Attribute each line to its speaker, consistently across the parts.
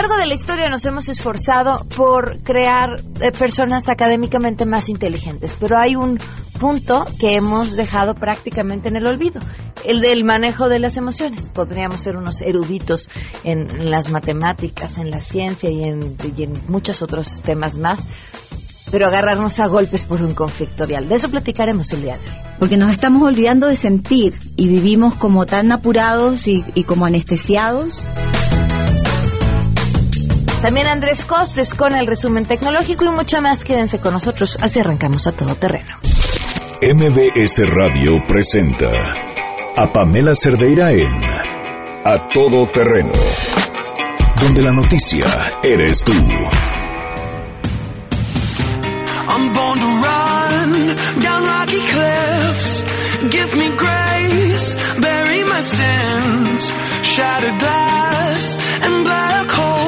Speaker 1: largo de la historia nos hemos esforzado por crear eh, personas académicamente más inteligentes, pero hay un punto que hemos dejado prácticamente en el olvido, el del manejo de las emociones. Podríamos ser unos eruditos en, las matemáticas, en la ciencia y en, muchos otros temas más, pero agarrarnos a golpes por un conflictorial. De eso platicaremos el día de hoy.
Speaker 2: Porque nos estamos olvidando de sentir y vivimos como tan apurados y como anestesiados.
Speaker 1: También Andrés Costes con el resumen tecnológico y mucho más. Quédense con nosotros, así arrancamos a todo terreno.
Speaker 3: MBS Radio presenta a Pamela Cerdeira en A Todo Terreno, donde la noticia eres tú. I'm born to run down rocky cliffs. Give me grace, bury my sins, shattered glass and black holes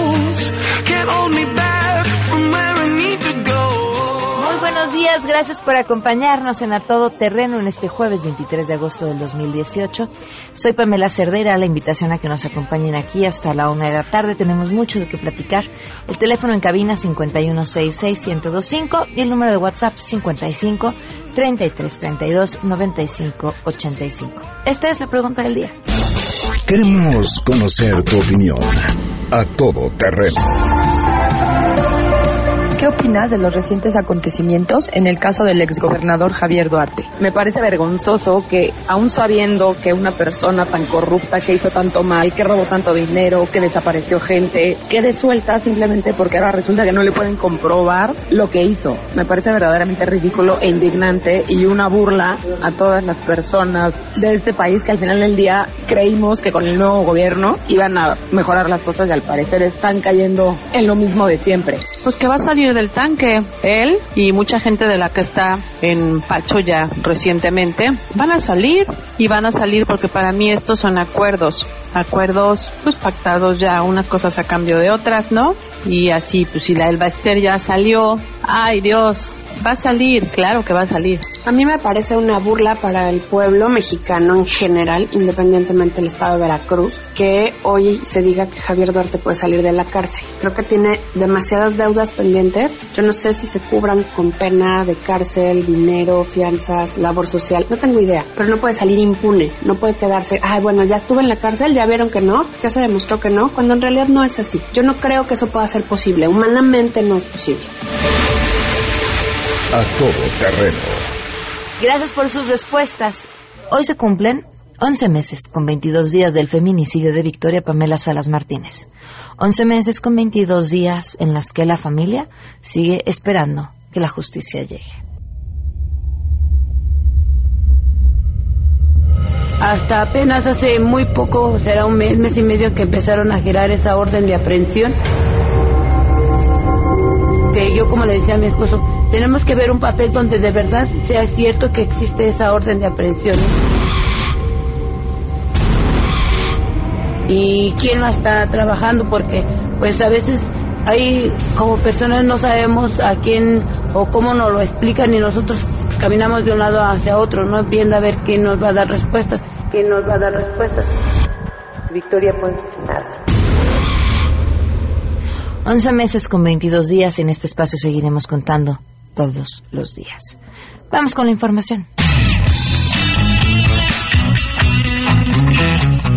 Speaker 1: buenos días, gracias por acompañarnos en A Todo Terreno en este jueves 23 de agosto del 2018. Soy Pamela Cerdera, la invitación a que nos acompañen aquí hasta la una de la tarde. Tenemos mucho de qué platicar. El teléfono en cabina 5166125 y el número de WhatsApp 55 33 32 95 85. Esta es la pregunta del día.
Speaker 3: Queremos conocer tu opinión. A todo terreno.
Speaker 4: ¿Qué opinas de los recientes acontecimientos en el caso del exgobernador Javier Duarte?
Speaker 5: Me parece vergonzoso que, aún sabiendo que una persona tan corrupta, que hizo tanto mal, que robó tanto dinero, que desapareció gente, quede suelta simplemente porque ahora resulta que no le pueden comprobar lo que hizo. Me parece verdaderamente ridículo e indignante y una burla a todas las personas de este país que al final del día creímos que con el nuevo gobierno iban a mejorar las cosas y al parecer están cayendo en lo mismo de siempre.
Speaker 6: Pues que va a salir del tanque. Él y mucha gente de la que está en Pacho ya recientemente van a salir y van a salir porque para mí estos son acuerdos. Acuerdos pues pactados ya, unas cosas a cambio de otras, ¿no? Y así, pues si la Elba Ester ya salió, ay Dios, Va a salir, claro que va a salir.
Speaker 7: A mí me parece una burla para el pueblo mexicano en general, independientemente del estado de Veracruz, que hoy se diga que Javier Duarte puede salir de la cárcel. Creo que tiene demasiadas deudas pendientes. Yo no sé si se cubran con pena de cárcel, dinero, fianzas, labor social, no tengo idea, pero no puede salir impune, no puede quedarse, ay, bueno, ya estuve en la cárcel, ya vieron que no, ya se demostró que no, cuando en realidad no es así. Yo no creo que eso pueda ser posible, humanamente no es posible
Speaker 3: a todo terreno.
Speaker 1: Gracias por sus respuestas. Hoy se cumplen 11 meses con 22 días del feminicidio de Victoria Pamela Salas Martínez. 11 meses con 22 días en las que la familia sigue esperando que la justicia llegue.
Speaker 8: Hasta apenas hace muy poco, será un mes, mes y medio que empezaron a girar esa orden de aprehensión. Que yo, como le decía a mi esposo, tenemos que ver un papel donde de verdad sea cierto que existe esa orden de aprehensión. Y quién lo está trabajando, porque pues a veces hay como personas no sabemos a quién o cómo nos lo explican y nosotros caminamos de un lado hacia otro, no viendo a ver quién nos va a dar respuestas, quién nos va a dar respuestas. Victoria pues nada.
Speaker 1: 11 meses con 22 días en este espacio seguiremos contando todos los días. Vamos con la información.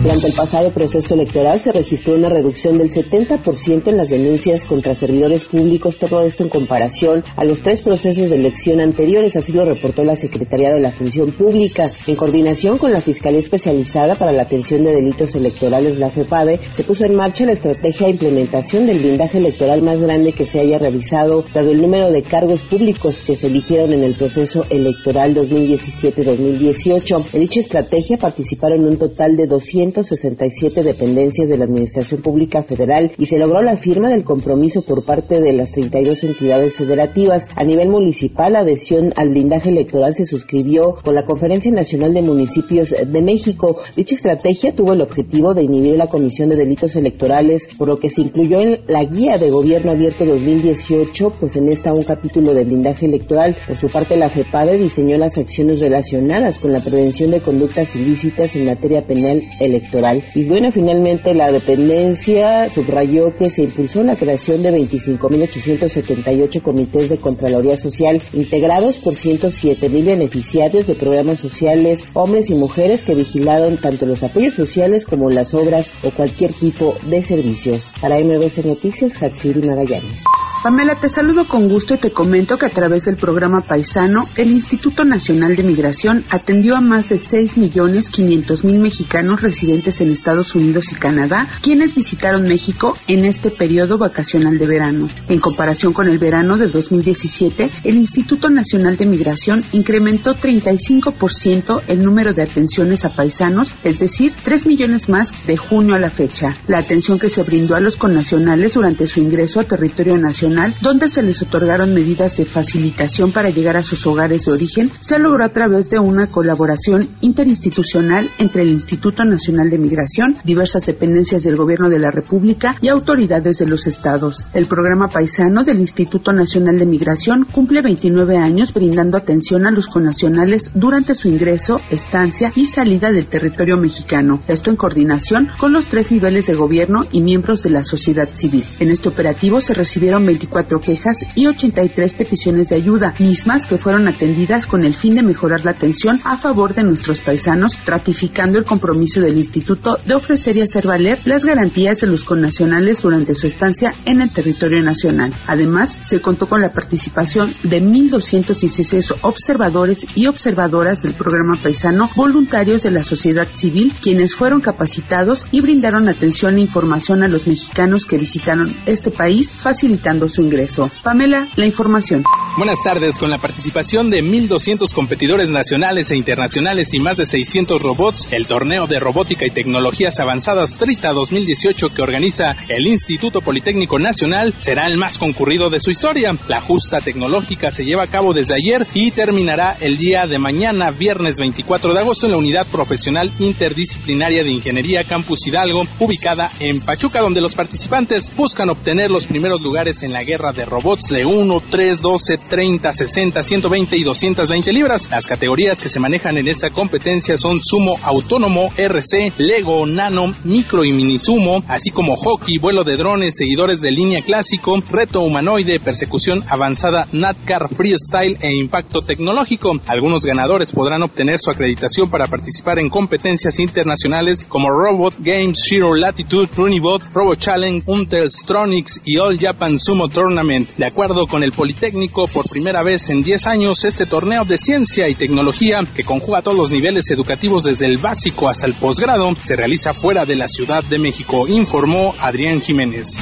Speaker 9: Durante el pasado proceso electoral se registró una reducción del 70% en las denuncias contra servidores públicos, todo esto en comparación a los tres procesos de elección anteriores, así lo reportó la Secretaría de la Función Pública. En coordinación con la Fiscalía Especializada para la Atención de Delitos Electorales, la FEPADE, se puso en marcha la estrategia de implementación del blindaje electoral más grande que se haya realizado, dado el número de cargos públicos que se eligieron en el proceso electoral 2017-2018. En dicha estrategia participaron un total de 200 167 dependencias de la Administración Pública Federal y se logró la firma del compromiso por parte de las 32 entidades federativas. A nivel municipal, la adhesión al blindaje electoral se suscribió con la Conferencia Nacional de Municipios de México. Dicha estrategia tuvo el objetivo de inhibir la Comisión de Delitos Electorales, por lo que se incluyó en la Guía de Gobierno Abierto 2018, pues en esta un capítulo de blindaje electoral. Por su parte, la FEPADE diseñó las acciones relacionadas con la prevención de conductas ilícitas en materia penal electoral electoral. Y bueno, finalmente la dependencia subrayó que se impulsó la creación de 25.878 comités de Contraloría Social integrados por 107.000 beneficiarios de programas sociales, hombres y mujeres que vigilaron tanto los apoyos sociales como las obras o cualquier tipo de servicios. Para MBC Noticias, Hatsiri Magallanes.
Speaker 10: Pamela, te saludo con gusto y te comento que a través del programa Paisano, el Instituto Nacional de Migración atendió a más de 6.500.000 mexicanos residentes en Estados Unidos y Canadá, quienes visitaron México en este periodo vacacional de verano. En comparación con el verano de 2017, el Instituto Nacional de Migración incrementó 35% el número de atenciones a paisanos, es decir, 3 millones más de junio a la fecha. La atención que se brindó a los connacionales durante su ingreso a territorio nacional donde se les otorgaron medidas de facilitación para llegar a sus hogares de origen, se logró a través de una colaboración interinstitucional entre el Instituto Nacional de Migración, diversas dependencias del Gobierno de la República y autoridades de los estados. El programa paisano del Instituto Nacional de Migración cumple 29 años brindando atención a los connacionales durante su ingreso, estancia y salida del territorio mexicano. Esto en coordinación con los tres niveles de gobierno y miembros de la sociedad civil. En este operativo se recibieron 24 quejas y 83 peticiones de ayuda, mismas que fueron atendidas con el fin de mejorar la atención a favor de nuestros paisanos, ratificando el compromiso del Instituto de ofrecer y hacer valer las garantías de los connacionales durante su estancia en el territorio nacional. Además, se contó con la participación de 1.216 observadores y observadoras del programa paisano voluntarios de la sociedad civil, quienes fueron capacitados y brindaron atención e información a los mexicanos que visitaron este país, facilitando su ingreso. Pamela, la información.
Speaker 11: Buenas tardes. Con la participación de 1.200 competidores nacionales e internacionales y más de 600 robots, el torneo de robótica y tecnologías avanzadas Trita 2018 que organiza el Instituto Politécnico Nacional será el más concurrido de su historia. La justa tecnológica se lleva a cabo desde ayer y terminará el día de mañana, viernes 24 de agosto, en la Unidad Profesional Interdisciplinaria de Ingeniería Campus Hidalgo, ubicada en Pachuca, donde los participantes buscan obtener los primeros lugares en la guerra de robots de 1, 3, 12, 30, 60, 120 y 220 libras. Las categorías que se manejan en esta competencia son sumo autónomo, RC, Lego, Nano, Micro y Mini Sumo, así como hockey, vuelo de drones, seguidores de línea clásico, reto humanoide, persecución avanzada, NATCAR, freestyle e impacto tecnológico. Algunos ganadores podrán obtener su acreditación para participar en competencias internacionales como Robot Games, Shiro Latitude, Runibot, Robo Challenge, Untelstronics y All Japan Sumo Tournament. De acuerdo con el Politécnico, por primera vez en 10 años, este torneo de ciencia y tecnología, que conjuga todos los niveles educativos desde el básico hasta el posgrado, se realiza fuera de la Ciudad de México, informó Adrián Jiménez.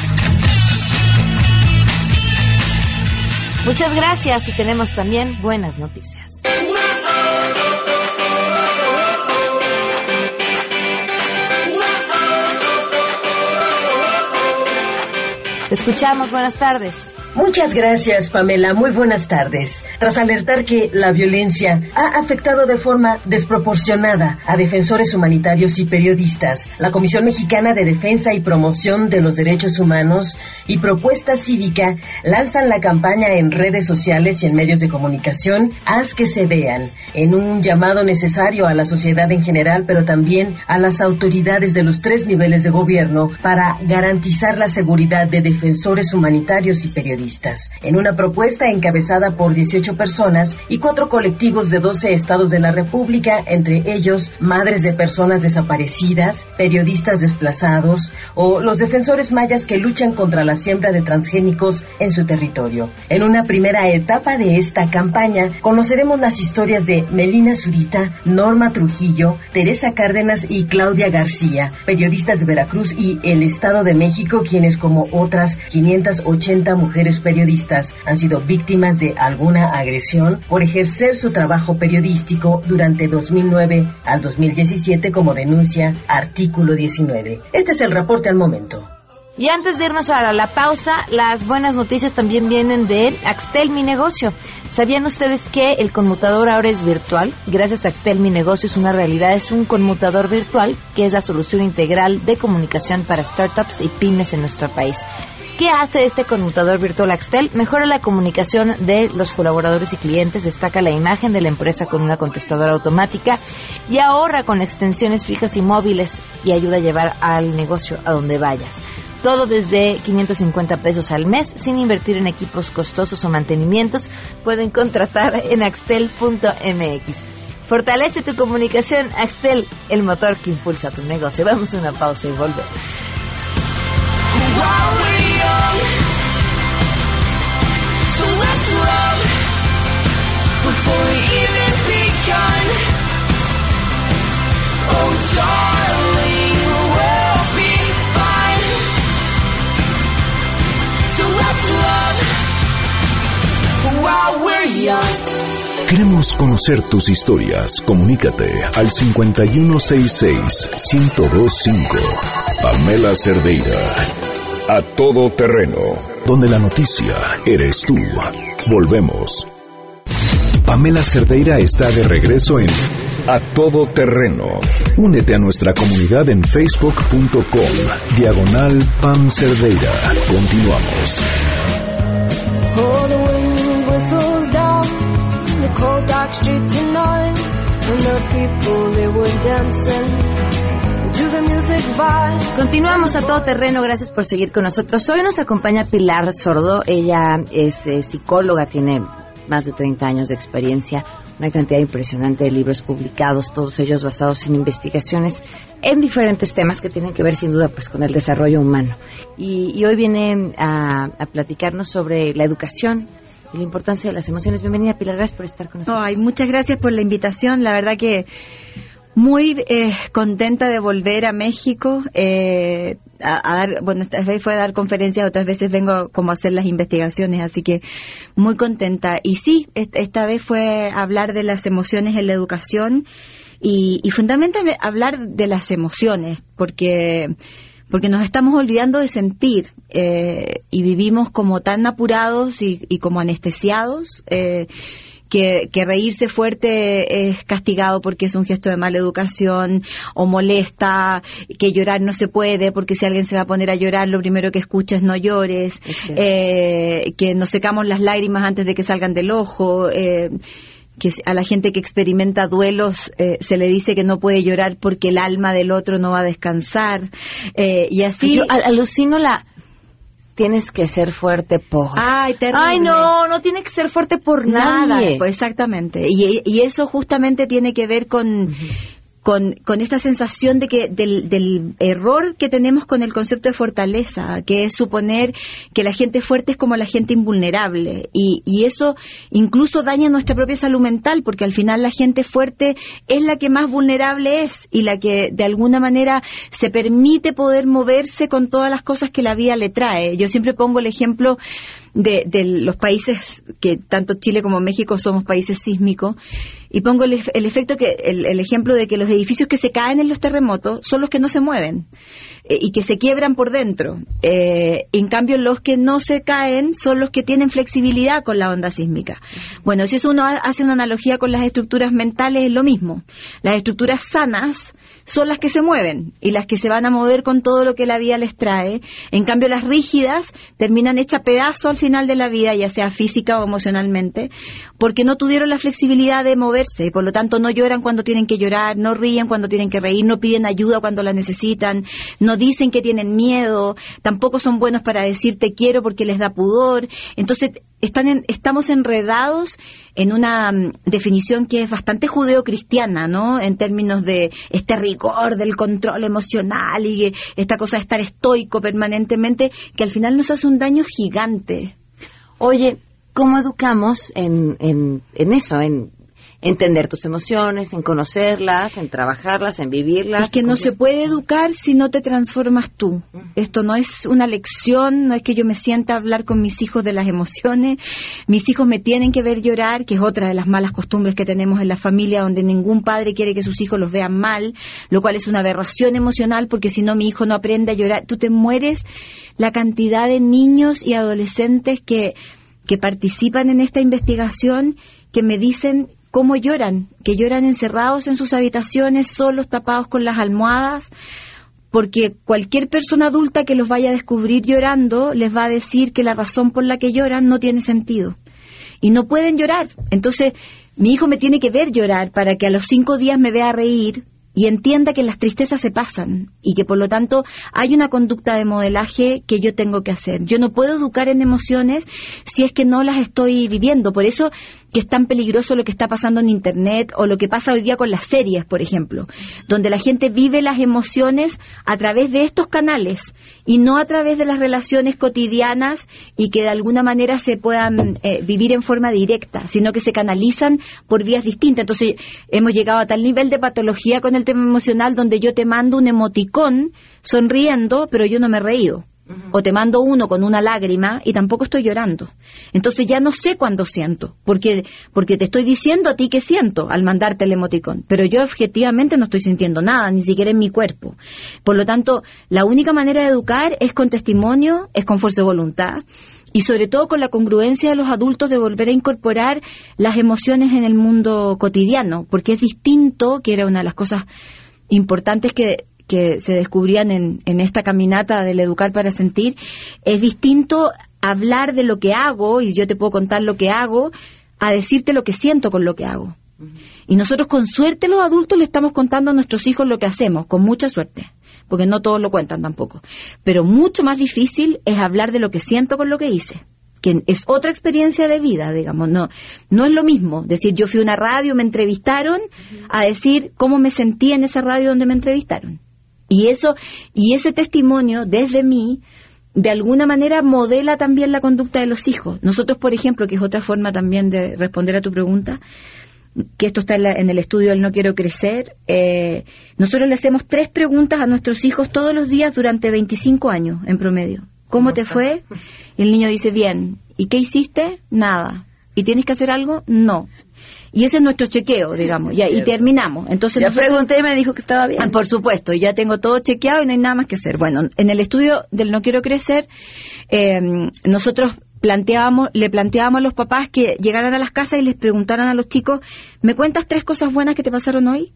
Speaker 1: Muchas gracias y tenemos también buenas noticias. Escuchamos, buenas tardes.
Speaker 12: Muchas gracias, Pamela. Muy buenas tardes. Tras alertar que la violencia ha afectado de forma desproporcionada a defensores humanitarios y periodistas, la Comisión Mexicana de Defensa y Promoción de los Derechos Humanos y Propuesta Cívica lanzan la campaña en redes sociales y en medios de comunicación Haz que se vean, en un llamado necesario a la sociedad en general, pero también a las autoridades de los tres niveles de gobierno para garantizar la seguridad de defensores humanitarios y periodistas. En una propuesta encabezada por 18 personas y cuatro colectivos de 12 estados de la República, entre ellos madres de personas desaparecidas, periodistas desplazados o los defensores mayas que luchan contra la siembra de transgénicos en su territorio. En una primera etapa de esta campaña conoceremos las historias de Melina Zurita, Norma Trujillo, Teresa Cárdenas y Claudia García, periodistas de Veracruz y el Estado de México, quienes como otras 580 mujeres periodistas han sido víctimas de alguna agresión por ejercer su trabajo periodístico durante 2009 al 2017 como denuncia artículo 19. Este es el reporte al momento.
Speaker 1: Y antes de irnos a la pausa, las buenas noticias también vienen de Axtel Mi Negocio. ¿Sabían ustedes que el conmutador ahora es virtual? Gracias a Axtel Mi Negocio es una realidad, es un conmutador virtual que es la solución integral de comunicación para startups y pymes en nuestro país. ¿Qué hace este conmutador virtual Axtel? Mejora la comunicación de los colaboradores y clientes, destaca la imagen de la empresa con una contestadora automática y ahorra con extensiones fijas y móviles y ayuda a llevar al negocio a donde vayas. Todo desde 550 pesos al mes, sin invertir en equipos costosos o mantenimientos. Pueden contratar en axtel.mx. Fortalece tu comunicación, Axtel, el motor que impulsa tu negocio. Vamos a una pausa y volvemos.
Speaker 13: Queremos conocer tus historias. Comunícate al 5166-1025. Pamela Cerdeira. A todo terreno. Donde la noticia eres tú. Volvemos. Pamela Cerdeira está de regreso en A Todo Terreno. Únete a nuestra comunidad en facebook.com. Diagonal Pam Cerdeira. Continuamos.
Speaker 1: Continuamos a todo terreno, gracias por seguir con nosotros. Hoy nos acompaña Pilar Sordo, ella es eh, psicóloga, tiene más de 30 años de experiencia, una cantidad impresionante de libros publicados, todos ellos basados en investigaciones en diferentes temas que tienen que ver sin duda pues con el desarrollo humano. Y, y hoy viene a, a platicarnos sobre la educación y la importancia de las emociones. Bienvenida Pilar, gracias por estar con nosotros.
Speaker 2: Muchas gracias por la invitación. La verdad que muy eh, contenta de volver a México. eh, a, a dar, bueno, esta vez fue a dar conferencias, otras veces vengo como a hacer las investigaciones, así que muy contenta. Y sí, est- esta vez fue a hablar de las emociones en la educación y, y fundamentalmente hablar de las emociones, porque porque nos estamos olvidando de sentir eh, y vivimos como tan apurados y, y como anestesiados eh, que, que reírse fuerte es castigado porque es un gesto de mala educación o molesta, que llorar no se puede porque si alguien se va a poner a llorar lo primero que escucha es no llores, eh, que nos secamos las lágrimas antes de que salgan del ojo. Eh, que a la gente que experimenta duelos eh, se le dice que no puede llorar porque el alma del otro no va a descansar eh, y así
Speaker 1: Yo al- alucino la tienes que ser fuerte por
Speaker 2: Ay, terrible.
Speaker 1: Ay, no, no tiene que ser fuerte por
Speaker 2: Nada,
Speaker 1: nadie.
Speaker 2: pues exactamente. Y, y eso justamente tiene que ver con, con, con esta sensación de que del, del error que tenemos con el concepto de fortaleza, que es suponer que la gente fuerte es como la gente invulnerable. Y, y eso incluso daña nuestra propia salud mental, porque al final la gente fuerte es la que más vulnerable es y la que de alguna manera se permite poder moverse con todas las cosas que la vida le trae. Yo siempre pongo el ejemplo de, de los países que tanto Chile como México somos países sísmicos y pongo el, el efecto que el, ejemplo de que los edificios que se caen en los terremotos son los que no se mueven eh, y que se quiebran por dentro. Eh, en cambio, los que no se caen son los que tienen flexibilidad con la onda sísmica. Bueno, si eso uno ha- hace una analogía con las estructuras mentales, es lo mismo. Las estructuras sanas son las que se mueven y las que se van a mover con todo lo que la vida les trae. En cambio, las rígidas terminan hechas pedazo al final de la vida, ya sea física o emocionalmente, porque no tuvieron la flexibilidad de moverse y por lo tanto no lloran cuando tienen que llorar, no ríen cuando tienen que reír, no piden ayuda cuando la necesitan, no dicen que tienen miedo, tampoco son buenos para decir te quiero porque les da pudor. Entonces, están en- estamos enredados en una mm, definición que es bastante judeocristiana, ¿no? En términos de este rigor del control emocional y esta cosa de estar estoico permanentemente, que al final nos hace un daño gigante.
Speaker 1: Oye, ¿cómo educamos en, en, en eso? En entender tus emociones, en conocerlas, en trabajarlas, en vivirlas.
Speaker 2: Es que no se puede educar si no te transformas tú. Esto no es una lección, no es que yo me sienta a hablar con mis hijos de las emociones. Mis hijos me tienen que ver llorar, que es otra de las malas costumbres que tenemos en la familia, donde ningún padre quiere que sus hijos los vean mal, lo cual es una aberración emocional, porque si no mi hijo no aprende a llorar, tú te mueres la cantidad de niños y adolescentes que, que participan en esta investigación que me dicen cómo lloran, que lloran encerrados en sus habitaciones, solos, tapados con las almohadas, porque cualquier persona adulta que los vaya a descubrir llorando les va a decir que la razón por la que lloran no tiene sentido. Y no pueden llorar. Entonces, mi hijo me tiene que ver llorar para que a los cinco días me vea reír y entienda que las tristezas se pasan y que por lo tanto hay una conducta de modelaje que yo tengo que hacer. Yo no puedo educar en emociones si es que no las estoy viviendo. Por eso que es tan peligroso lo que está pasando en Internet o lo que pasa hoy día con las series, por ejemplo, donde la gente vive las emociones a través de estos canales y no a través de las relaciones cotidianas y que de alguna manera se puedan eh, vivir en forma directa, sino que se canalizan por vías distintas. Entonces hemos llegado a tal nivel de patología con el tema emocional donde yo te mando un emoticón sonriendo, pero yo no me he reído. O te mando uno con una lágrima y tampoco estoy llorando. Entonces ya no sé cuándo siento, porque, porque te estoy diciendo a ti que siento al mandarte el emoticón, pero yo objetivamente no estoy sintiendo nada, ni siquiera en mi cuerpo. Por lo tanto, la única manera de educar es con testimonio, es con fuerza de voluntad y sobre todo con la congruencia de los adultos de volver a incorporar las emociones en el mundo cotidiano, porque es distinto, que era una de las cosas importantes que que se descubrían en, en esta caminata del educar para sentir, es distinto hablar de lo que hago, y yo te puedo contar lo que hago, a decirte lo que siento con lo que hago. Y nosotros con suerte los adultos le estamos contando a nuestros hijos lo que hacemos, con mucha suerte, porque no todos lo cuentan tampoco. Pero mucho más difícil es hablar de lo que siento con lo que hice que es otra experiencia de vida, digamos, no, no es lo mismo decir yo fui a una radio, me entrevistaron, a decir cómo me sentí en esa radio donde me entrevistaron. Y eso, y ese testimonio desde mí, de alguna manera modela también la conducta de los hijos. Nosotros, por ejemplo, que es otra forma también de responder a tu pregunta, que esto está en, el estudio del No Quiero Crecer, eh, nosotros le hacemos tres preguntas a nuestros hijos todos los días durante 25 años en promedio. ¿Cómo, te fue? Y el niño dice, bien. ¿Y qué hiciste? Nada. ¿Y tienes que hacer algo? No. Y ese es nuestro chequeo, digamos, y, y terminamos. Entonces
Speaker 1: ya pregunté y me dijo que estaba bien.
Speaker 2: Ah, por supuesto, ya tengo todo chequeado y no hay nada más que hacer. Bueno, en el estudio del No Quiero Crecer, eh, nosotros planteábamos, le planteábamos a los papás que llegaran a las casas y les preguntaran a los chicos, ¿me cuentas tres cosas buenas que te pasaron hoy?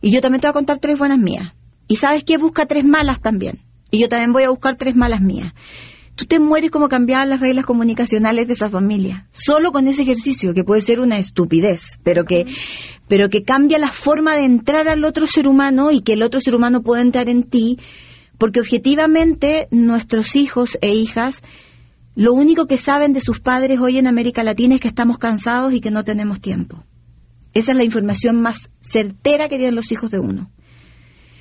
Speaker 2: Y yo también te voy a contar tres buenas mías. Y sabes qué, busca tres malas también. Y yo también voy a buscar tres malas mías tú te mueres como cambiar las reglas comunicacionales de esa familia. Solo con ese ejercicio, que puede ser una estupidez, pero que, pero que cambia la forma de entrar al otro ser humano y que el otro ser humano pueda entrar en ti, porque objetivamente nuestros hijos e hijas lo único que saben de sus padres hoy en América Latina es que estamos cansados y que no tenemos tiempo. Esa es la información más certera que tienen los hijos de uno.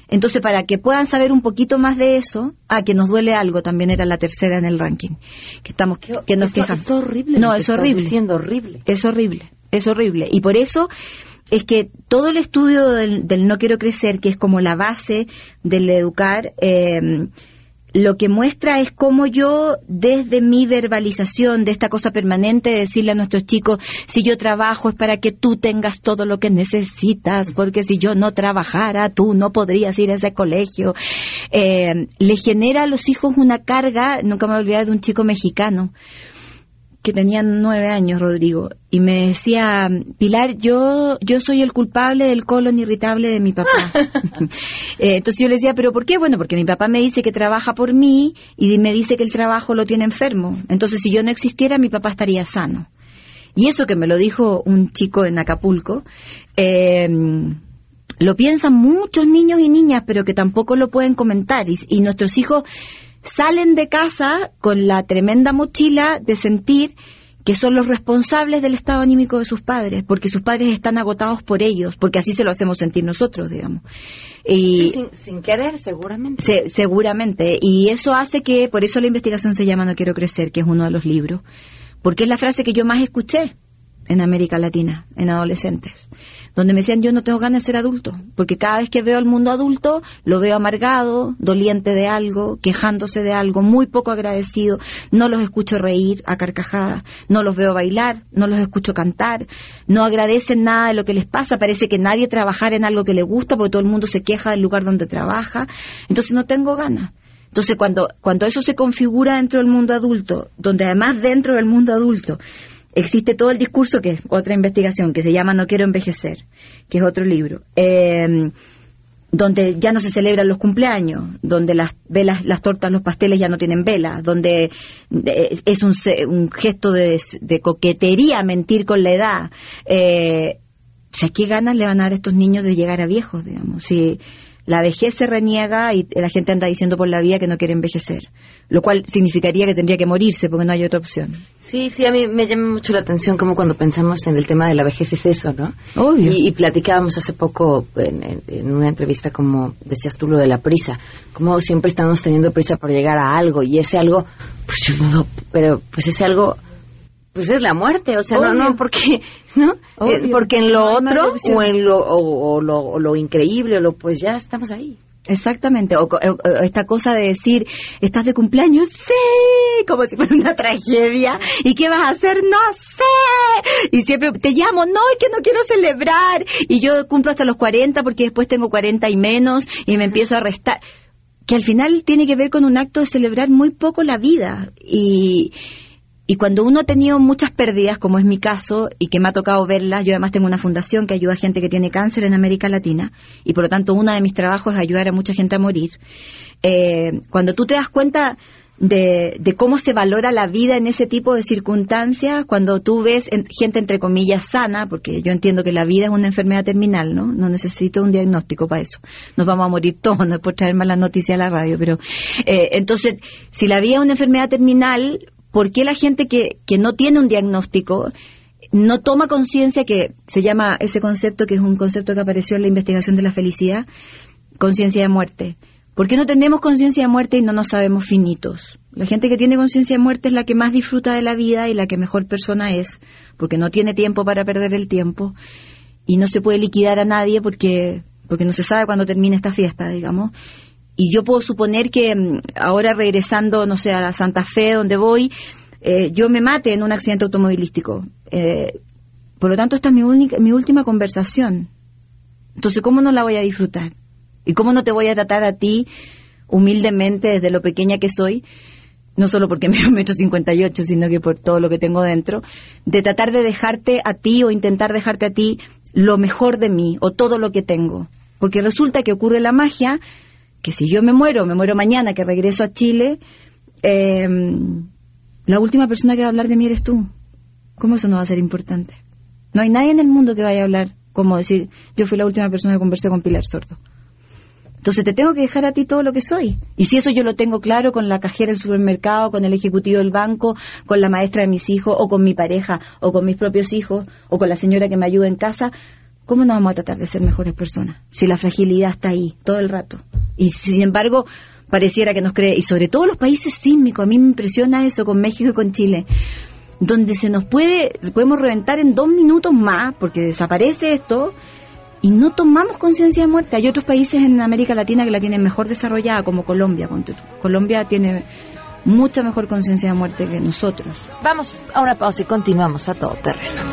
Speaker 2: Entonces, para que puedan saber un poquito más de eso, a que nos duele algo, también era la tercera en el ranking, que estamos que nos quejan.
Speaker 1: Es horrible.
Speaker 2: No, es horrible.
Speaker 1: Siendo horrible.
Speaker 2: Es horrible, es horrible. Y por eso es que todo el estudio del, del no quiero crecer, que es como la base del educar, eh, lo que muestra es cómo yo, desde mi verbalización de esta cosa permanente, de decirle a nuestros chicos, si yo trabajo es para que tú tengas todo lo que necesitas, porque si yo no trabajara, tú no podrías ir a ese colegio, eh, le genera a los hijos una carga, nunca me olvidé de un chico mexicano, que tenía nueve años, Rodrigo, y me decía, Pilar, yo, yo soy el culpable del colon irritable de mi papá. Eh, entonces yo le decía, ¿pero por qué? Bueno, porque mi papá me dice que trabaja por mí y me dice que el trabajo lo tiene enfermo. Entonces si yo no existiera, mi papá estaría sano. Y eso que me lo dijo un chico en Acapulco, eh, lo piensan muchos niños y niñas, pero que tampoco lo pueden comentar. y nuestros hijos salen de casa con la tremenda mochila de sentir que son los responsables del estado anímico de sus padres, porque sus padres están agotados por ellos, porque así se lo hacemos sentir nosotros, digamos.
Speaker 1: Y sin, querer, seguramente.
Speaker 2: seguramente. Y eso hace que, por eso la investigación se llama No quiero crecer, que es uno de los libros, porque es la frase que yo más escuché en América Latina, en adolescentes donde me decían yo no tengo ganas de ser adulto, porque cada vez que veo al mundo adulto lo veo amargado, doliente de algo, quejándose de algo, muy poco agradecido, no los escucho reír a carcajadas, no los veo bailar, no los escucho cantar, no agradecen nada de lo que les pasa, parece que nadie trabajara en algo que le gusta porque todo el mundo se queja del lugar donde trabaja, entonces no tengo ganas. Entonces, cuando, cuando eso se configura dentro del mundo adulto, donde además dentro del mundo adulto existe todo el discurso, que es otra investigación, que se llama No quiero envejecer, que es otro libro. Eh, donde ya no se celebran los cumpleaños, donde las velas, las tortas, los pasteles ya no tienen velas, donde eh, es un, un gesto de, de coquetería mentir con la edad. Eh, o sea, ¿qué ganas le van a dar a estos niños de llegar a viejos, digamos? Si la vejez se reniega y la gente anda diciendo por la vida que no quiere envejecer, lo cual significaría que tendría que morirse porque no hay otra opción.
Speaker 1: Sí, sí, a mí me llama mucho la atención como cuando pensamos en el tema de la vejez es eso, ¿no?
Speaker 2: Obvio.
Speaker 1: Y, y platicábamos hace poco en, en- una entrevista como decías tú lo de la prisa, como siempre estamos teniendo prisa por llegar a algo y ese algo, pues yo no, pero pues ese algo, pues es la muerte, o sea, no,
Speaker 2: Obvio.
Speaker 1: no, porque, ¿no?
Speaker 2: Obvio.
Speaker 1: Eh, porque en lo
Speaker 2: No
Speaker 1: otro o en lo, o, o lo, o lo increíble o lo, pues ya estamos ahí.
Speaker 2: Exactamente, o, o- o esta cosa de decir, ¿estás de cumpleaños? Sí, como si fuera una tragedia. ¿Y qué vas a hacer? No sé. Y siempre te llamo, no, es que no quiero celebrar. Y yo cumplo hasta los 40 porque después tengo 40 y menos y me empiezo a restar. Que al final tiene que ver con un acto de celebrar muy poco la vida. Y, y cuando uno ha tenido muchas pérdidas, como es mi caso, y que me ha tocado verlas, yo además tengo una fundación que ayuda a gente que tiene cáncer en América Latina, y por lo tanto uno de mis trabajos es ayudar a mucha gente a morir. Eh, cuando tú te das cuenta de, de cómo se valora la vida en ese tipo de circunstancias, cuando tú ves en- gente entre comillas sana, porque yo entiendo que la vida es una enfermedad terminal, ¿no? No necesito un diagnóstico para eso. Nos vamos a morir todos, no es por traer malas noticias a la radio, pero eh, entonces, si la vida es una enfermedad terminal, ¿por qué la gente que, que no tiene un diagnóstico no toma conciencia que se llama ese concepto, que es un concepto que apareció en la investigación de la felicidad, conciencia de muerte? ¿Por qué no tenemos conciencia de muerte y no nos sabemos finitos? La gente que tiene conciencia de muerte es la que más disfruta de la vida y la que mejor persona es, porque no tiene tiempo para perder el tiempo y no se puede liquidar a nadie porque, porque no se sabe cuándo termina esta fiesta, digamos. Y yo puedo suponer que mm, ahora regresando, no sé, a Santa Fe, donde voy, eh, yo me mate en un accidente automovilístico. Eh, por lo tanto, esta es mi, mi última conversación. Entonces, ¿cómo no la voy a disfrutar? ¿Y cómo no te voy a tratar a ti humildemente desde lo pequeña que soy? No solo porque me metro cincuenta y ocho, sino que por todo lo que tengo dentro, de tratar de dejarte a ti o intentar dejarte a ti lo mejor de mí o todo lo que tengo. Porque resulta que ocurre la magia que si yo me muero, me muero mañana, que regreso a Chile, eh, la última persona que va a hablar de mí eres tú. ¿Cómo eso no va a ser importante? No hay nadie en el mundo que vaya a hablar como decir, yo fui la última persona que conversé con Pilar Sordo. Entonces te tengo que dejar a ti todo lo que soy. Y si eso yo lo tengo claro con la cajera del supermercado, con el ejecutivo del banco, con la maestra de mis hijos, o con mi pareja, o con mis propios hijos, o con la señora que me ayuda en casa, ¿cómo no vamos a tratar de ser mejores personas? Si la fragilidad está ahí todo el rato. Y sin embargo, pareciera que nos cree, y sobre todo los países sísmicos, a mí me impresiona eso con México y con Chile, donde se nos puede, podemos reventar en dos minutos más, porque desaparece esto, y no tomamos conciencia de muerte. Hay otros países en América Latina que la tienen mejor desarrollada, como Colombia. Colombia tiene mucha mejor conciencia de muerte que nosotros.
Speaker 1: Vamos a una pausa y continuamos a todo terreno.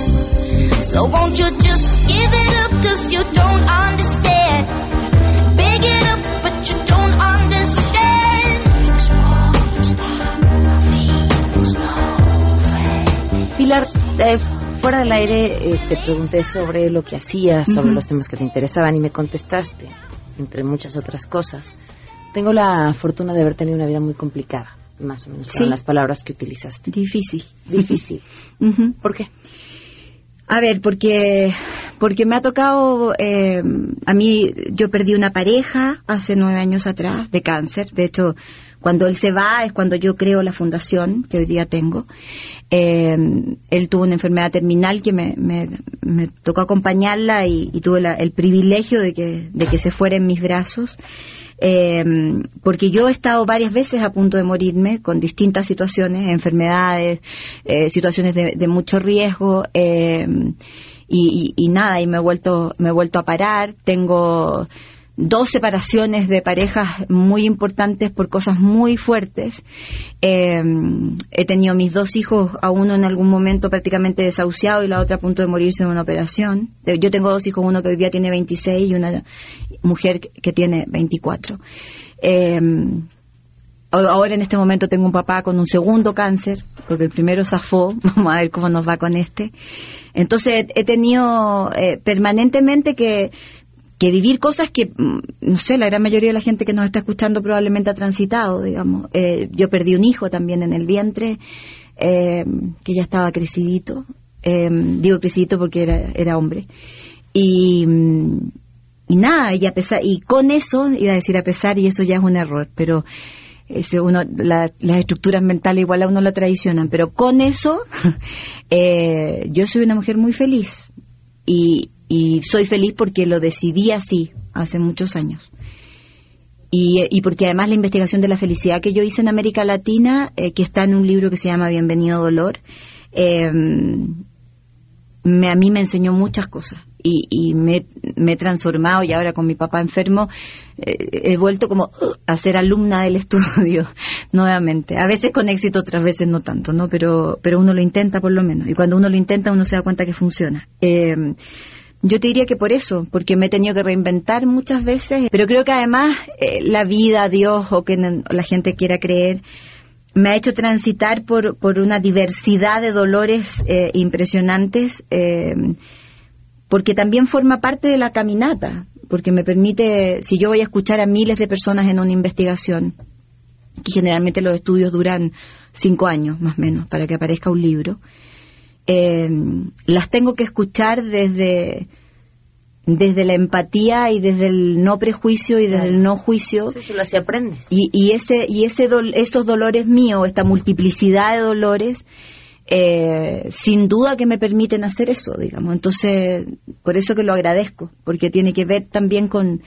Speaker 14: So won't you just give it up cause you don't understand Big it up but you don't understand
Speaker 1: Pilar, eh, fuera del aire eh, te pregunté sobre lo que hacías, sobre los temas que te interesaban y me contestaste, entre muchas otras cosas. Tengo la fortuna de haber tenido una vida muy complicada, más o menos,
Speaker 2: Sí.
Speaker 1: fueron las palabras que utilizaste.
Speaker 2: Difícil.
Speaker 1: Difícil. ¿Por qué?
Speaker 2: A ver, porque porque me ha tocado eh, a mí yo perdí una pareja hace nueve años atrás de cáncer. De hecho, cuando él se va es cuando yo creo la fundación que hoy día tengo. Eh, él tuvo una enfermedad terminal que me, me, me tocó acompañarla y, y tuve la- el privilegio de que de que se fuera en mis brazos. Eh, porque yo he estado varias veces a punto de morirme con distintas situaciones, enfermedades, eh, situaciones de, de mucho riesgo, eh, y, y- nada, y me he vuelto, me he vuelto a parar, tengo, dos separaciones de parejas muy importantes por cosas muy fuertes. Eh, he tenido mis dos hijos, a uno en algún momento prácticamente desahuciado y la otra a punto de morirse en una operación. Yo tengo dos hijos, uno que hoy día tiene 26 y una mujer que tiene 24. Eh, Ahora en este momento tengo un papá con un segundo cáncer, porque el primero zafó, vamos a ver cómo nos va con este. Entonces he tenido eh, permanentemente que, que vivir cosas que, mm, no sé, la gran mayoría de la gente que nos está escuchando probablemente ha transitado, digamos. Eh, yo perdí un hijo también en el vientre, eh, que ya estaba crecidito. Eh, digo crecidito porque era, era hombre. Y, mm, y nada, y, a pesar, y con eso, iba a decir a pesar, y eso ya es un error, pero uno, la- las estructuras mentales igual a uno lo traicionan, pero con eso eh, yo soy una mujer muy feliz y, y soy feliz porque lo decidí así hace muchos años. Y, y porque además la investigación de la felicidad que yo hice en América Latina, eh, que está en un libro que se llama Bienvenido Dolor, eh, me, a mí me enseñó muchas cosas y, y me, he transformado y ahora con mi papá enfermo eh, he vuelto como uh, a ser alumna del estudio nuevamente. A veces con éxito, otras veces no tanto, ¿no? Pero, pero uno lo intenta por lo menos y cuando uno lo intenta uno se da cuenta que funciona. Eh, yo te diría que por eso, porque me he tenido que reinventar muchas veces, pero creo que además eh, la vida, Dios o que la gente quiera creer, me ha hecho transitar por, por una diversidad de dolores eh, impresionantes, eh, porque también forma parte de la caminata, porque me permite, si yo voy a escuchar a miles de personas en una investigación, que generalmente los estudios duran cinco años más o menos para que aparezca un libro, eh, las tengo que escuchar desde desde la empatía y desde el no prejuicio y desde el no juicio
Speaker 1: Sí, sí, lo así aprendes.
Speaker 2: y, y ese y ese dol- esos dolores míos esta multiplicidad de dolores eh, sin duda que me permiten hacer eso digamos. Entonces por eso que lo agradezco porque tiene que ver también con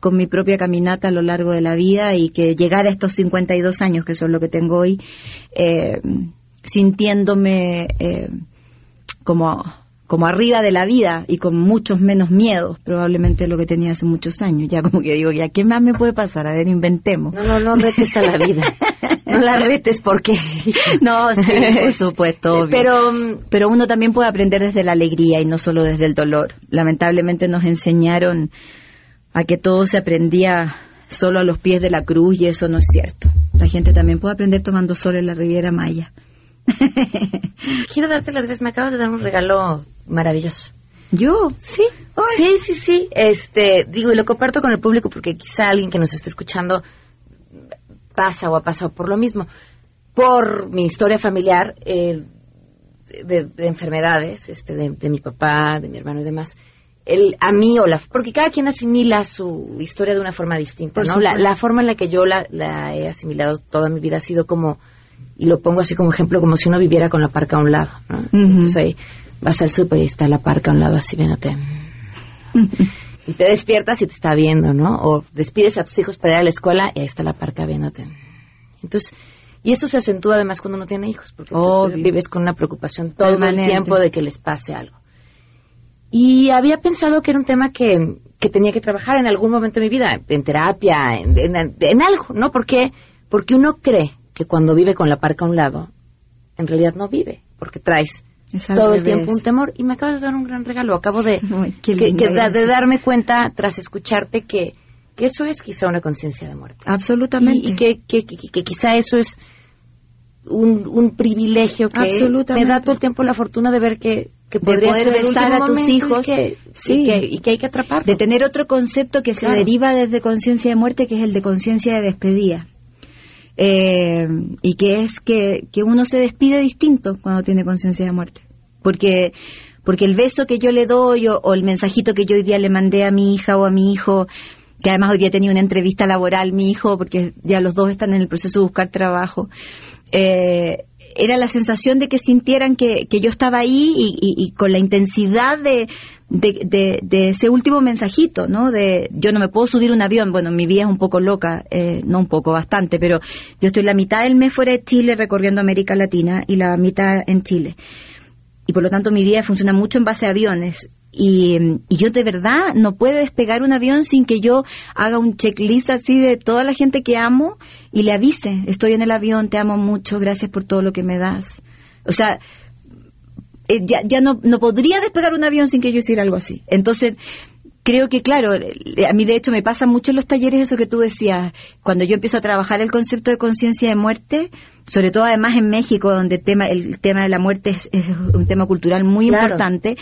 Speaker 2: con mi propia caminata a lo largo de la vida y que llegar a estos 52 años que son lo que tengo hoy eh, sintiéndome eh, como como arriba de la vida y con muchos menos miedos probablemente de lo que tenía hace muchos años. Ya como que digo ya qué más me puede pasar a ver inventemos.
Speaker 1: No, no, no retes a la vida. No la retes porque...
Speaker 2: no sí por supuesto obvio.
Speaker 1: Pero,
Speaker 2: pero uno también puede aprender desde la alegría y no solo desde el dolor. Lamentablemente nos enseñaron a que todo se aprendía solo a los pies de la cruz y eso no es cierto. La gente también puede aprender tomando sol en la Riviera Maya.
Speaker 1: Quiero darte las gracias. Me acabas de dar un regalo maravilloso.
Speaker 2: yo
Speaker 1: Sí, sí, sí, sí. Este, digo, y lo comparto con el público porque quizá alguien que nos esté escuchando pasa o ha pasado por lo mismo. Por mi historia familiar eh, de, de enfermedades, este, de, de mi papá, de mi hermano y demás. El, a mí o la porque cada quien asimila su historia de una forma distinta, ¿no? La, forma en la que yo la, la he asimilado toda mi vida ha sido como y lo pongo así como ejemplo como si uno viviera con la parca a un lado, ¿no? Entonces ahí vas al súper y está la parca a un lado así viéndote. Y te despiertas y te está viendo, ¿no? O despides a tus hijos para ir a la escuela y ahí está la parca viéndote. Entonces, y eso se acentúa además cuando uno tiene hijos, porque vives con una preocupación todo
Speaker 2: Permanente.
Speaker 1: el tiempo de que les pase algo. Y había pensado que era un tema que, que tenía que trabajar en algún momento de mi vida, en terapia, en, en- en algo, ¿no? ¿Por qué? Porque uno cree que cuando vive con la parca a un lado, en realidad no vive, porque traes Todo el tiempo un temor. Y me acabas de dar un gran regalo. Acabo de,
Speaker 2: Ay,
Speaker 1: que-
Speaker 2: linda,
Speaker 1: que da- de darme cuenta, tras escucharte, que, que eso es quizá una conciencia de muerte.
Speaker 2: absolutamente
Speaker 1: Y, y que, que, que- que quizá eso es un, un privilegio que
Speaker 2: Absolutamente.
Speaker 1: me da todo el tiempo la fortuna de ver que, que podría
Speaker 2: poder besar a tus hijos.
Speaker 1: y que,
Speaker 2: Sí.
Speaker 1: y que, y que hay que atraparlo.
Speaker 2: de tener otro concepto que se deriva desde conciencia de muerte, que es el de conciencia de despedida. Eh, y que es que, que uno se despide distinto cuando tiene conciencia de muerte. Porque, porque el beso que yo le doy o, o el mensajito que yo hoy día le mandé a mi hija o a mi hijo, que además hoy día tenía una entrevista laboral mi hijo, porque ya los dos están en el proceso de buscar trabajo, eh, era la sensación de que sintieran que, que yo estaba ahí y, y- y con la intensidad de, de, de- de ese último mensajito, ¿no? De yo no me puedo subir un avión, bueno, mi vida es un poco loca, eh, no un poco, bastante, pero yo estoy la mitad del mes fuera de Chile recorriendo América Latina y la mitad en Chile. Y por lo tanto mi vida funciona mucho en base a aviones. y, y yo de verdad no puedo despegar un avión sin que yo haga un checklist así de toda la gente que amo y le avise, estoy en el avión, te amo mucho, gracias por todo lo que me das. O sea, eh, ya, ya no, no podría despegar un avión sin que yo hiciera algo así. Entonces, creo que, claro, eh, a mí de hecho me pasa mucho en los talleres eso que tú decías, cuando yo empiezo a trabajar el concepto de conciencia de muerte, sobre todo además en México, donde el tema, el tema de la muerte es, es un tema cultural muy
Speaker 1: Claro.
Speaker 2: importante,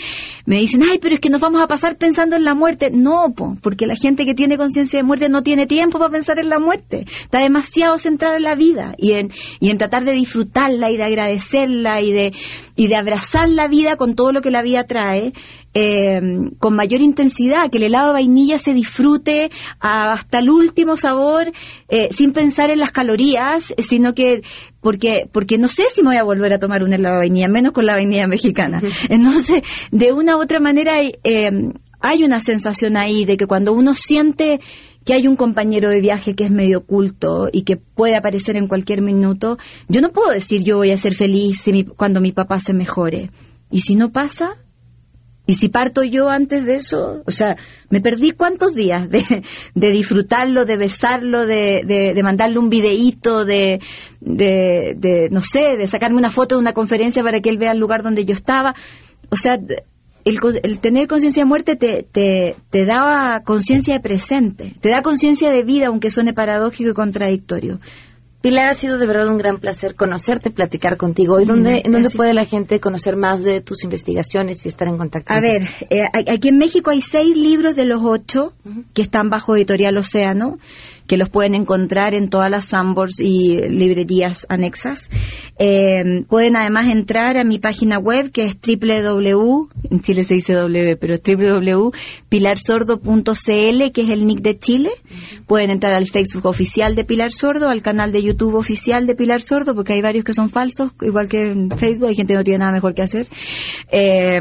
Speaker 2: me dicen, ay, pero es que nos vamos a pasar pensando en la muerte. No, po, porque la gente que tiene conciencia de muerte no tiene tiempo para pensar en la muerte. Está demasiado centrada en la vida y en, y en tratar de disfrutarla y de agradecerla y de, y de abrazar la vida con todo lo que la vida trae. eh, con mayor intensidad, que el helado de vainilla se disfrute a- hasta el último sabor, eh, sin pensar en las calorías, sino que porque porque no sé si me voy a volver a tomar un helado de vainilla, menos con la vainilla mexicana. Entonces, de una u otra manera hay, eh, hay una sensación ahí de que cuando uno siente que hay un compañero de viaje que es medio oculto y que puede aparecer en cualquier minuto, yo no puedo decir yo voy a ser feliz si mi- cuando mi papá se mejore. Y si no pasa, y si parto yo antes de eso, o sea, me perdí cuántos días de, disfrutarlo, de besarlo, de, mandarle un videíto, de, no sé, de sacarme una foto de una conferencia para que él vea el lugar donde yo estaba. O sea, el, el tener conciencia de muerte te, te, te da conciencia de presente, te da conciencia de vida, aunque suene paradójico y contradictorio.
Speaker 1: Pilar, ha sido de verdad un gran placer conocerte, platicar contigo. ¿Y dónde,
Speaker 2: Mm,
Speaker 1: en dónde puede la gente conocer más de tus investigaciones y estar en contacto?
Speaker 2: A ver, eh, aquí en México hay seis libros de los ocho que están bajo editorial Océano, que los pueden encontrar en todas las Sambors y librerías anexas. Eh, pueden además entrar a mi página web que es www, en Chile se dice W, pero es www.pilarsordo.cl, que es el nick de Chile. Pueden entrar al Facebook oficial de Pilar Sordo, al canal de YouTube oficial de Pilar Sordo, porque hay varios que son falsos, igual que en Facebook, hay gente que no tiene nada mejor que hacer. Eh,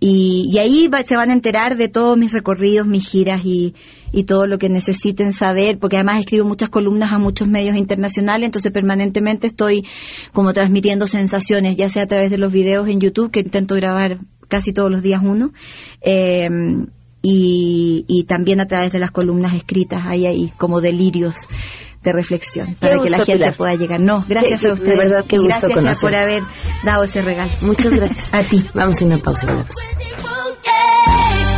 Speaker 2: y, y ahí va- se van a enterar de todos mis recorridos, mis giras y, y todo lo que necesiten saber, porque además escribo muchas columnas a muchos medios internacionales, entonces permanentemente estoy como transmitiendo sensaciones, ya sea a través de los videos en YouTube, que intento grabar casi todos los días uno, eh, y, y también a través de las columnas escritas, hay ahí como delirios de reflexión, para que la gente
Speaker 1: Pilar.
Speaker 2: pueda llegar. No, gracias
Speaker 1: Qué-
Speaker 2: a
Speaker 1: de
Speaker 2: ustedes.
Speaker 1: verdad, qué
Speaker 2: Y
Speaker 1: gusto
Speaker 2: gracias Gia, por haber dado ese regalo.
Speaker 1: Muchas gracias.
Speaker 2: a ti.
Speaker 1: Vamos a una pausa y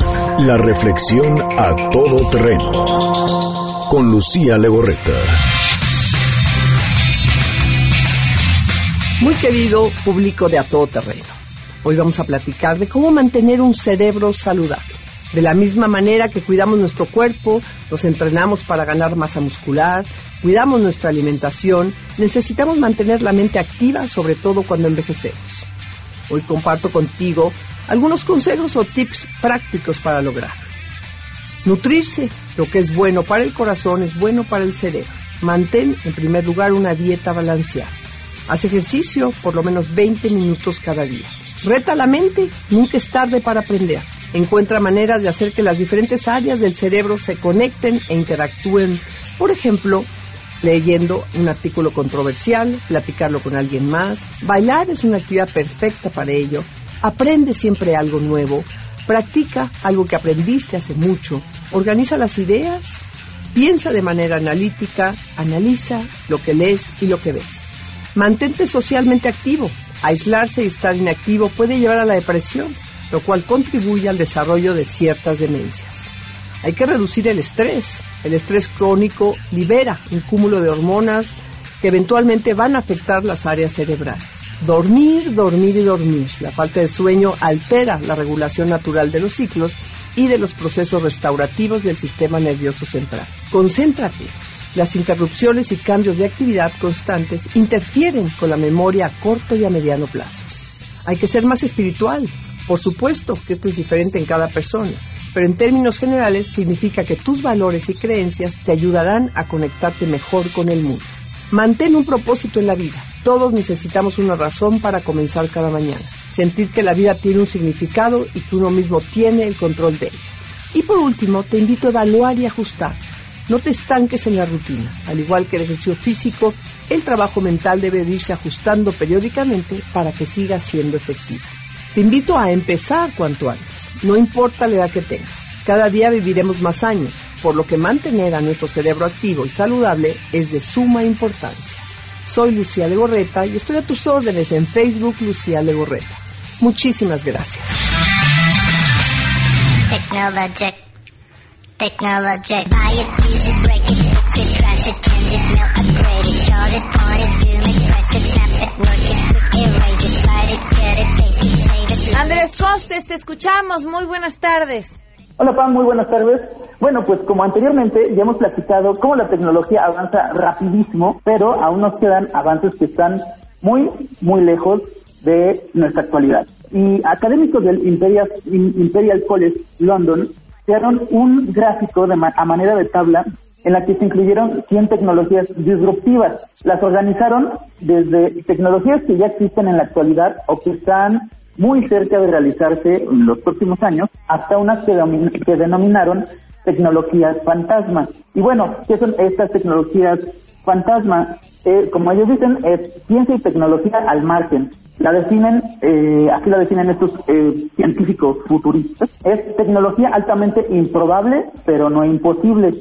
Speaker 13: La reflexión A Todo Terreno. Con Lucía Legorreta.
Speaker 15: Muy querido público de A Todo Terreno, hoy vamos a platicar de cómo mantener un cerebro saludable. De la misma manera que cuidamos nuestro cuerpo, nos entrenamos para ganar masa muscular, cuidamos nuestra alimentación, necesitamos mantener la mente activa, sobre todo cuando envejecemos. Hoy comparto contigo algunos consejos o tips prácticos para lograrlo. Nutrirse, lo que es bueno para el corazón es bueno para el cerebro. Mantén en primer lugar una dieta balanceada. Haz ejercicio por lo menos 20 minutos cada día. Reta la mente, nunca es tarde para aprender. Encuentra maneras de hacer que las diferentes áreas del cerebro se conecten e interactúen. Por ejemplo, leyendo un artículo controversial, platicarlo con alguien más. Bailar es una actividad perfecta para ello. Aprende siempre algo nuevo. Practica algo que aprendiste hace mucho. Organiza las ideas. Piensa de manera analítica. Analiza lo que lees y lo que ves. Mantente socialmente activo. Aislarse y estar inactivo puede llevar a la depresión, lo cual contribuye al desarrollo de ciertas demencias. Hay que reducir el estrés. El estrés crónico libera un cúmulo de hormonas que eventualmente van a afectar las áreas cerebrales. Dormir, dormir y dormir. La falta de sueño altera la regulación natural de los ciclos y de los procesos restaurativos del sistema nervioso central. Concéntrate. Las interrupciones y cambios de actividad constantes interfieren con la memoria a corto y a mediano plazo. Hay que ser más espiritual. Por supuesto que esto es diferente en cada persona, pero en términos generales significa que tus valores y creencias te ayudarán a conectarte mejor con el mundo. Mantén un propósito en la vida. Todos necesitamos una razón para comenzar cada mañana. Sentir que la vida tiene un significado y que uno mismo tiene el control de ella. Y por último, te invito a evaluar y ajustar. No te estanques en la rutina. Al igual que el ejercicio físico, el trabajo mental debe de irse ajustando periódicamente para que siga siendo efectivo. Te invito a empezar cuanto antes. No importa la edad que tengas. Cada día viviremos más años, por lo que mantener a nuestro cerebro activo y saludable es de suma importancia. Soy Lucía Legorreta y estoy a tus órdenes en Facebook Lucía Legorreta. Muchísimas gracias.
Speaker 14: Technologic. Technologic. Buy it, use it, break it, fix it, crash it, change it, mail, upgrade it, chart it, point it, zoom it, press it, snap it, work it, quick erase it, write it, get it, paste it, save it.
Speaker 1: Andrés Costes, te escuchamos. Muy buenas tardes.
Speaker 16: Hola Pam, muy buenas tardes. Bueno, pues como anteriormente ya hemos platicado cómo la tecnología avanza rapidísimo, pero aún nos quedan avances que están muy, muy lejos de nuestra actualidad. Y académicos del Imperial, Imperial College London crearon un gráfico de ma- a manera de tabla en la que se incluyeron 100 tecnologías disruptivas. Las organizaron desde tecnologías que ya existen en la actualidad o que están muy cerca de realizarse en los próximos años, hasta unas que, denominaron tecnologías fantasma. Y bueno, ¿qué son estas tecnologías fantasma? Eh, como ellos dicen, es ciencia y tecnología al margen. La definen, eh, aquí la definen estos eh, científicos futuristas. Es tecnología altamente improbable, pero no imposible.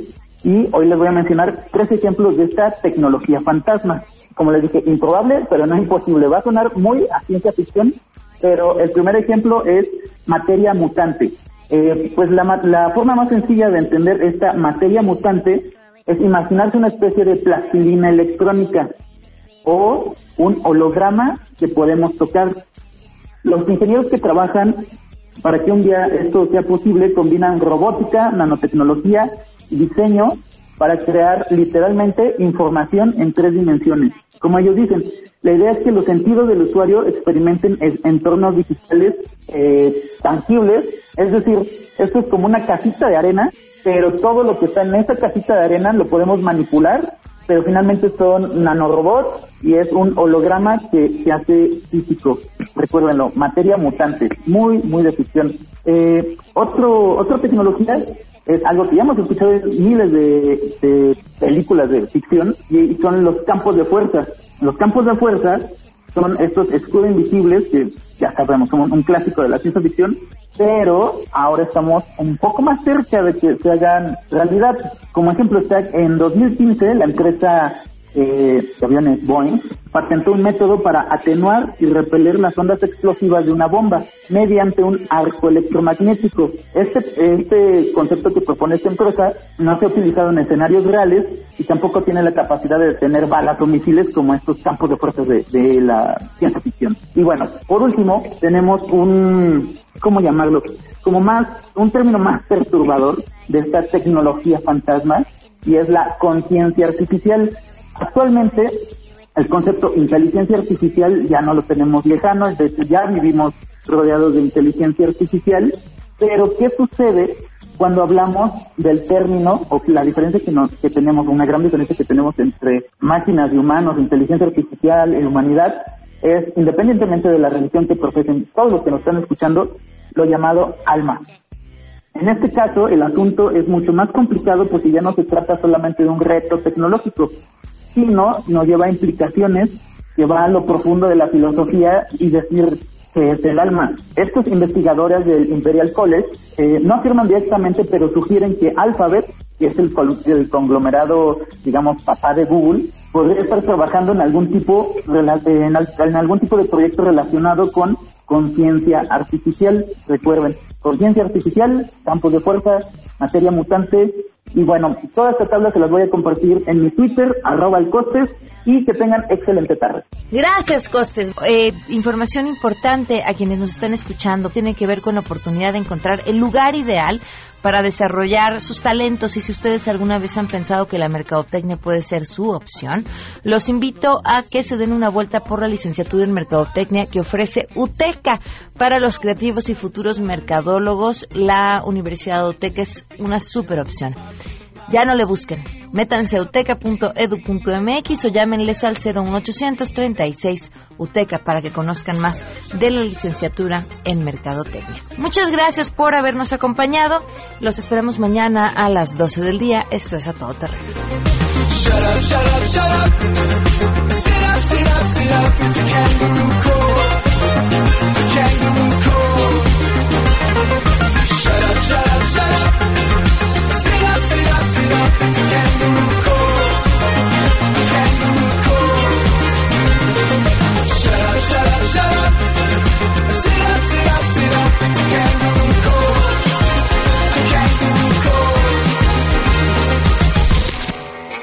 Speaker 16: Y hoy les voy a mencionar tres ejemplos de esta tecnología fantasma. Como les dije, improbable, pero no imposible. Va a sonar muy a ciencia ficción, pero el primer ejemplo es materia mutante. Eh, pues la, la forma más sencilla de entender esta materia mutante es imaginarse una especie de plastilina electrónica o un holograma que podemos tocar. Los ingenieros que trabajan para que un día esto sea posible combinan robótica, nanotecnología diseño para crear literalmente información en tres dimensiones. Como ellos dicen, la idea es que los sentidos del usuario experimenten en- entornos digitales eh, tangibles, es decir, esto es como una casita de arena, pero todo lo que está en esa casita de arena lo podemos manipular, pero finalmente son nanorobots y es un holograma que se hace físico. Recuérdenlo, materia mutante, muy, muy de ficción. Eh, otro, otra tecnología es algo que ya hemos escuchado en miles de, de películas de ficción y son los campos de fuerza. Los campos de fuerza son estos escudos invisibles que ya sabemos, son un clásico de la ciencia ficción, pero ahora estamos un poco más cerca de que se hagan realidad. Como ejemplo, está en 2015 la empresa eh, de aviones Boeing patentó un método para atenuar y repeler las ondas explosivas de una bomba mediante un arco electromagnético. Este, este concepto que propone esta empresa no se ha utilizado en escenarios reales y tampoco tiene la capacidad de tener balas o misiles como estos campos de fuerzas de, de la ciencia ficción. Y bueno, por último, tenemos un, ¿cómo llamarlo? Como más, un término más perturbador de esta tecnología fantasma y es la conciencia artificial. Actualmente, el concepto inteligencia artificial ya no lo tenemos lejano, es decir, ya vivimos rodeados de inteligencia artificial, pero ¿qué sucede cuando hablamos del término o la diferencia que, nos, que tenemos, una gran diferencia que tenemos entre máquinas y humanos, inteligencia artificial y humanidad, es, independientemente de la religión que profesen todos los que nos están escuchando, lo llamado alma. En este caso, el asunto es mucho más complicado porque ya no se trata solamente de un reto tecnológico, sino nos lleva implicaciones que va a lo profundo de la filosofía y decir que es el alma. Estos investigadores del Imperial College eh, no afirman directamente, pero sugieren que Alphabet, que es el, el conglomerado, digamos, papá de Google, podría estar trabajando en algún tipo en, en algún tipo de proyecto relacionado con conciencia artificial. Recuerden, conciencia artificial, campos de fuerza, materia mutante. Y bueno, toda esta tabla se las voy a compartir en mi Twitter, arroba el costes, y que tengan excelente tarde.
Speaker 1: Gracias, Costes. Eh, información importante a quienes nos están escuchando tiene que ver con la oportunidad de encontrar el lugar ideal para desarrollar sus talentos y si ustedes alguna vez han pensado que la mercadotecnia puede ser su opción, los invito a que se den una vuelta por la licenciatura en mercadotecnia que ofrece UTECA para los creativos y futuros mercadólogos. La Universidad de UTECA es una super opción. Ya no le busquen. Métanse a uteca.edu.mx o llámenles al 01836 UTECA para que conozcan más de la licenciatura en Mercadotecnia. Muchas gracias por habernos acompañado. Los esperamos mañana a las 12 del día. Esto es A Todo Terreno.